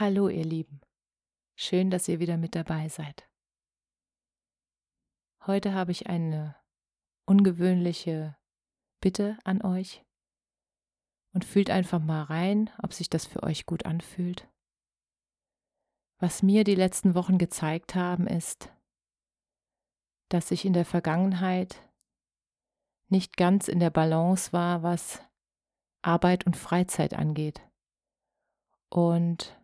Hallo ihr Lieben, schön, dass ihr wieder mit dabei seid. Heute habe ich eine ungewöhnliche Bitte an euch und fühlt einfach mal rein, ob sich das für euch gut anfühlt. Was mir die letzten Wochen gezeigt haben, ist, dass ich in der Vergangenheit nicht ganz in der Balance war, was Arbeit und Freizeit angeht. Und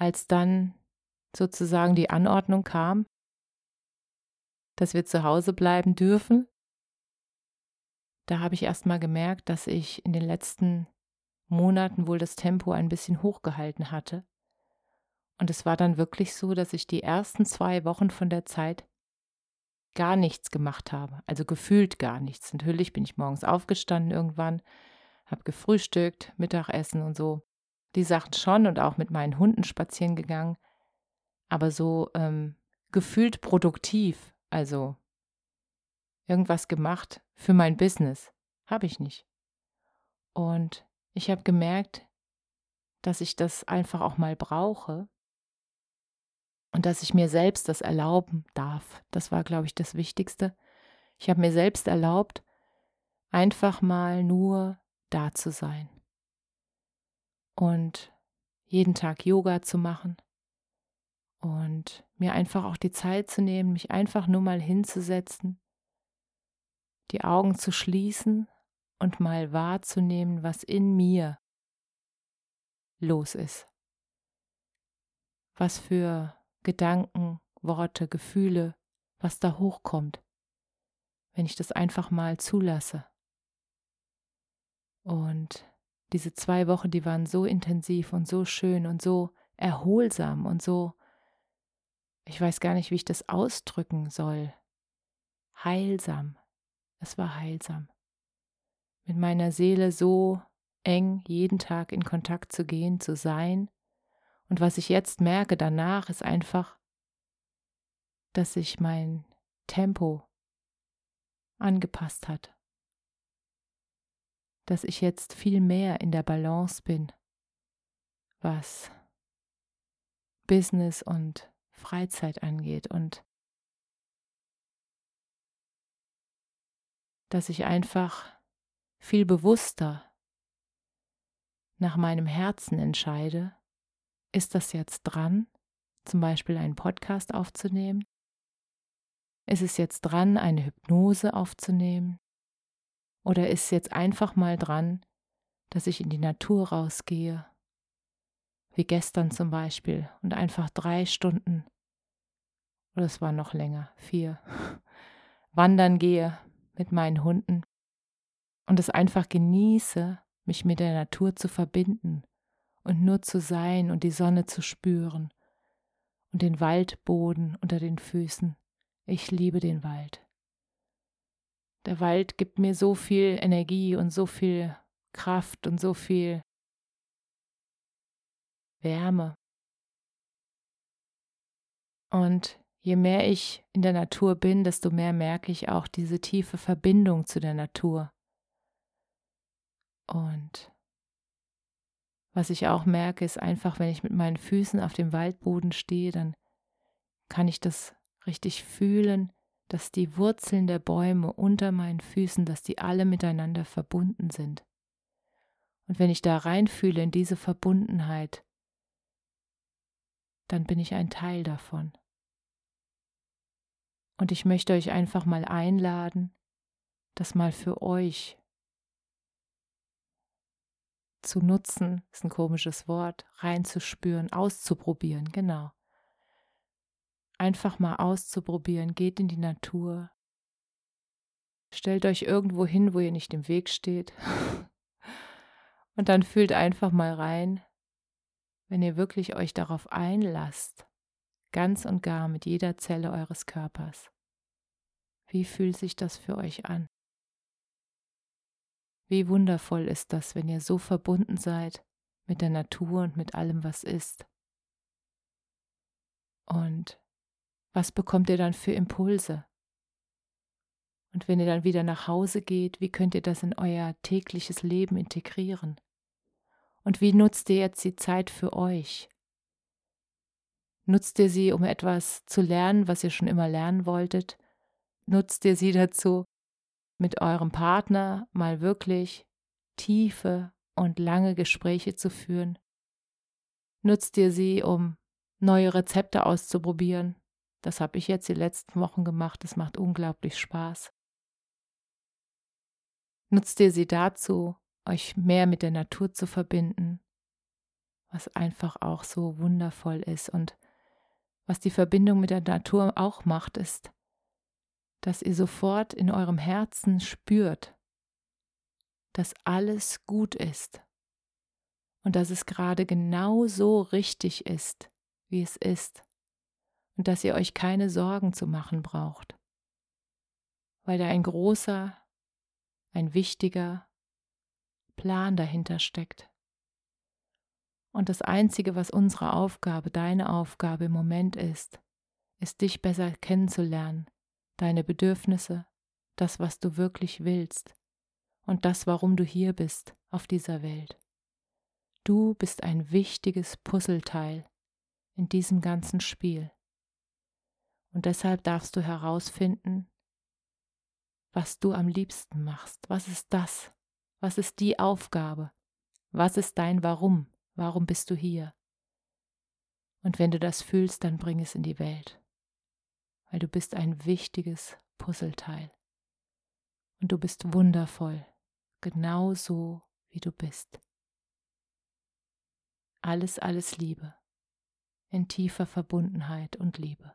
als dann sozusagen die Anordnung kam, dass wir zu Hause bleiben dürfen, da habe ich erst mal gemerkt, dass ich in den letzten Monaten wohl das Tempo ein bisschen hochgehalten hatte. Und es war dann wirklich so, dass ich die ersten zwei Wochen von der Zeit gar nichts gemacht habe, also gefühlt gar nichts. Natürlich bin ich morgens aufgestanden irgendwann, habe gefrühstückt, Mittagessen und so die Sachen schon und auch mit meinen Hunden spazieren gegangen, aber so ähm, gefühlt produktiv, also irgendwas gemacht für mein Business, habe ich nicht. Und ich habe gemerkt, dass ich das einfach auch mal brauche und dass ich mir selbst das erlauben darf. Das war, glaube ich, das Wichtigste. Ich habe mir selbst erlaubt, einfach mal nur da zu sein und jeden Tag Yoga zu machen und mir einfach auch die Zeit zu nehmen, mich einfach nur mal hinzusetzen, die Augen zu schließen und mal wahrzunehmen, was in mir los ist. Was für Gedanken, Worte, Gefühle, was da hochkommt, wenn ich das einfach mal zulasse. Und diese zwei Wochen, die waren so intensiv und so schön und so erholsam und so, ich weiß gar nicht, wie ich das ausdrücken soll. Heilsam. Es war heilsam. Mit meiner Seele so eng jeden Tag in Kontakt zu gehen, zu sein. Und was ich jetzt merke danach, ist einfach, dass sich mein Tempo angepasst hat dass ich jetzt viel mehr in der Balance bin, was Business und Freizeit angeht und dass ich einfach viel bewusster nach meinem Herzen entscheide, ist das jetzt dran, zum Beispiel einen Podcast aufzunehmen? Ist es jetzt dran, eine Hypnose aufzunehmen? Oder ist jetzt einfach mal dran, dass ich in die Natur rausgehe, wie gestern zum Beispiel, und einfach drei Stunden, oder es war noch länger, vier, wandern gehe mit meinen Hunden. Und es einfach genieße, mich mit der Natur zu verbinden. Und nur zu sein und die Sonne zu spüren. Und den Waldboden unter den Füßen. Ich liebe den Wald. Der Wald gibt mir so viel Energie und so viel Kraft und so viel Wärme. Und je mehr ich in der Natur bin, desto mehr merke ich auch diese tiefe Verbindung zu der Natur. Und was ich auch merke, ist einfach, wenn ich mit meinen Füßen auf dem Waldboden stehe, dann kann ich das richtig fühlen, dass die Wurzeln der Bäume unter meinen Füßen, dass die alle miteinander verbunden sind. Und wenn ich da reinfühle in diese Verbundenheit, dann bin ich ein Teil davon. Und ich möchte euch einfach mal einladen, das mal für euch zu nutzen, ist ein komisches Wort, reinzuspüren, auszuprobieren, genau. Einfach mal auszuprobieren. Geht in die Natur. Stellt euch irgendwo hin, wo ihr nicht im Weg steht. Und dann fühlt einfach mal rein, wenn ihr wirklich euch darauf einlasst, ganz und gar mit jeder Zelle eures Körpers. Wie fühlt sich das für euch an? Wie wundervoll ist das, wenn ihr so verbunden seid mit der Natur und mit allem, was ist. Und was bekommt ihr dann für Impulse? Und wenn ihr dann wieder nach Hause geht, wie könnt ihr das in euer tägliches Leben integrieren? Und wie nutzt ihr jetzt die Zeit für euch? Nutzt ihr sie, um etwas zu lernen, was ihr schon immer lernen wolltet? Nutzt ihr sie dazu, mit eurem Partner mal wirklich tiefe und lange Gespräche zu führen? Nutzt ihr sie, um neue Rezepte auszuprobieren? Das habe ich jetzt die letzten Wochen gemacht. Es macht unglaublich Spaß. Nutzt ihr sie dazu, euch mehr mit der Natur zu verbinden, was einfach auch so wundervoll ist. Und was die Verbindung mit der Natur auch macht, ist, dass ihr sofort in eurem Herzen spürt, dass alles gut ist und dass es gerade genau so richtig ist, wie es ist und dass ihr euch keine Sorgen zu machen braucht, weil da ein großer, ein wichtiger Plan dahinter steckt. Und das Einzige, was unsere Aufgabe, deine Aufgabe im Moment ist, ist dich besser kennenzulernen, deine Bedürfnisse, das, was du wirklich willst und das, warum du hier bist auf dieser Welt. Du bist ein wichtiges Puzzleteil in diesem ganzen Spiel. Und deshalb darfst du herausfinden, was du am liebsten machst. Was ist das, was ist die Aufgabe? Was ist dein Warum? Warum bist du hier? Und wenn du das fühlst, dann bring es in die Welt, weil du bist ein wichtiges Puzzleteil. Und du bist wundervoll, genau so, wie du bist. Alles, alles Liebe, in tiefer Verbundenheit und Liebe.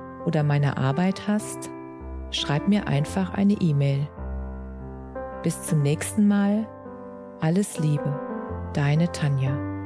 oder meiner Arbeit hast, schreib mir einfach eine E-Mail. Bis zum nächsten Mal. Alles Liebe. Deine Tanja.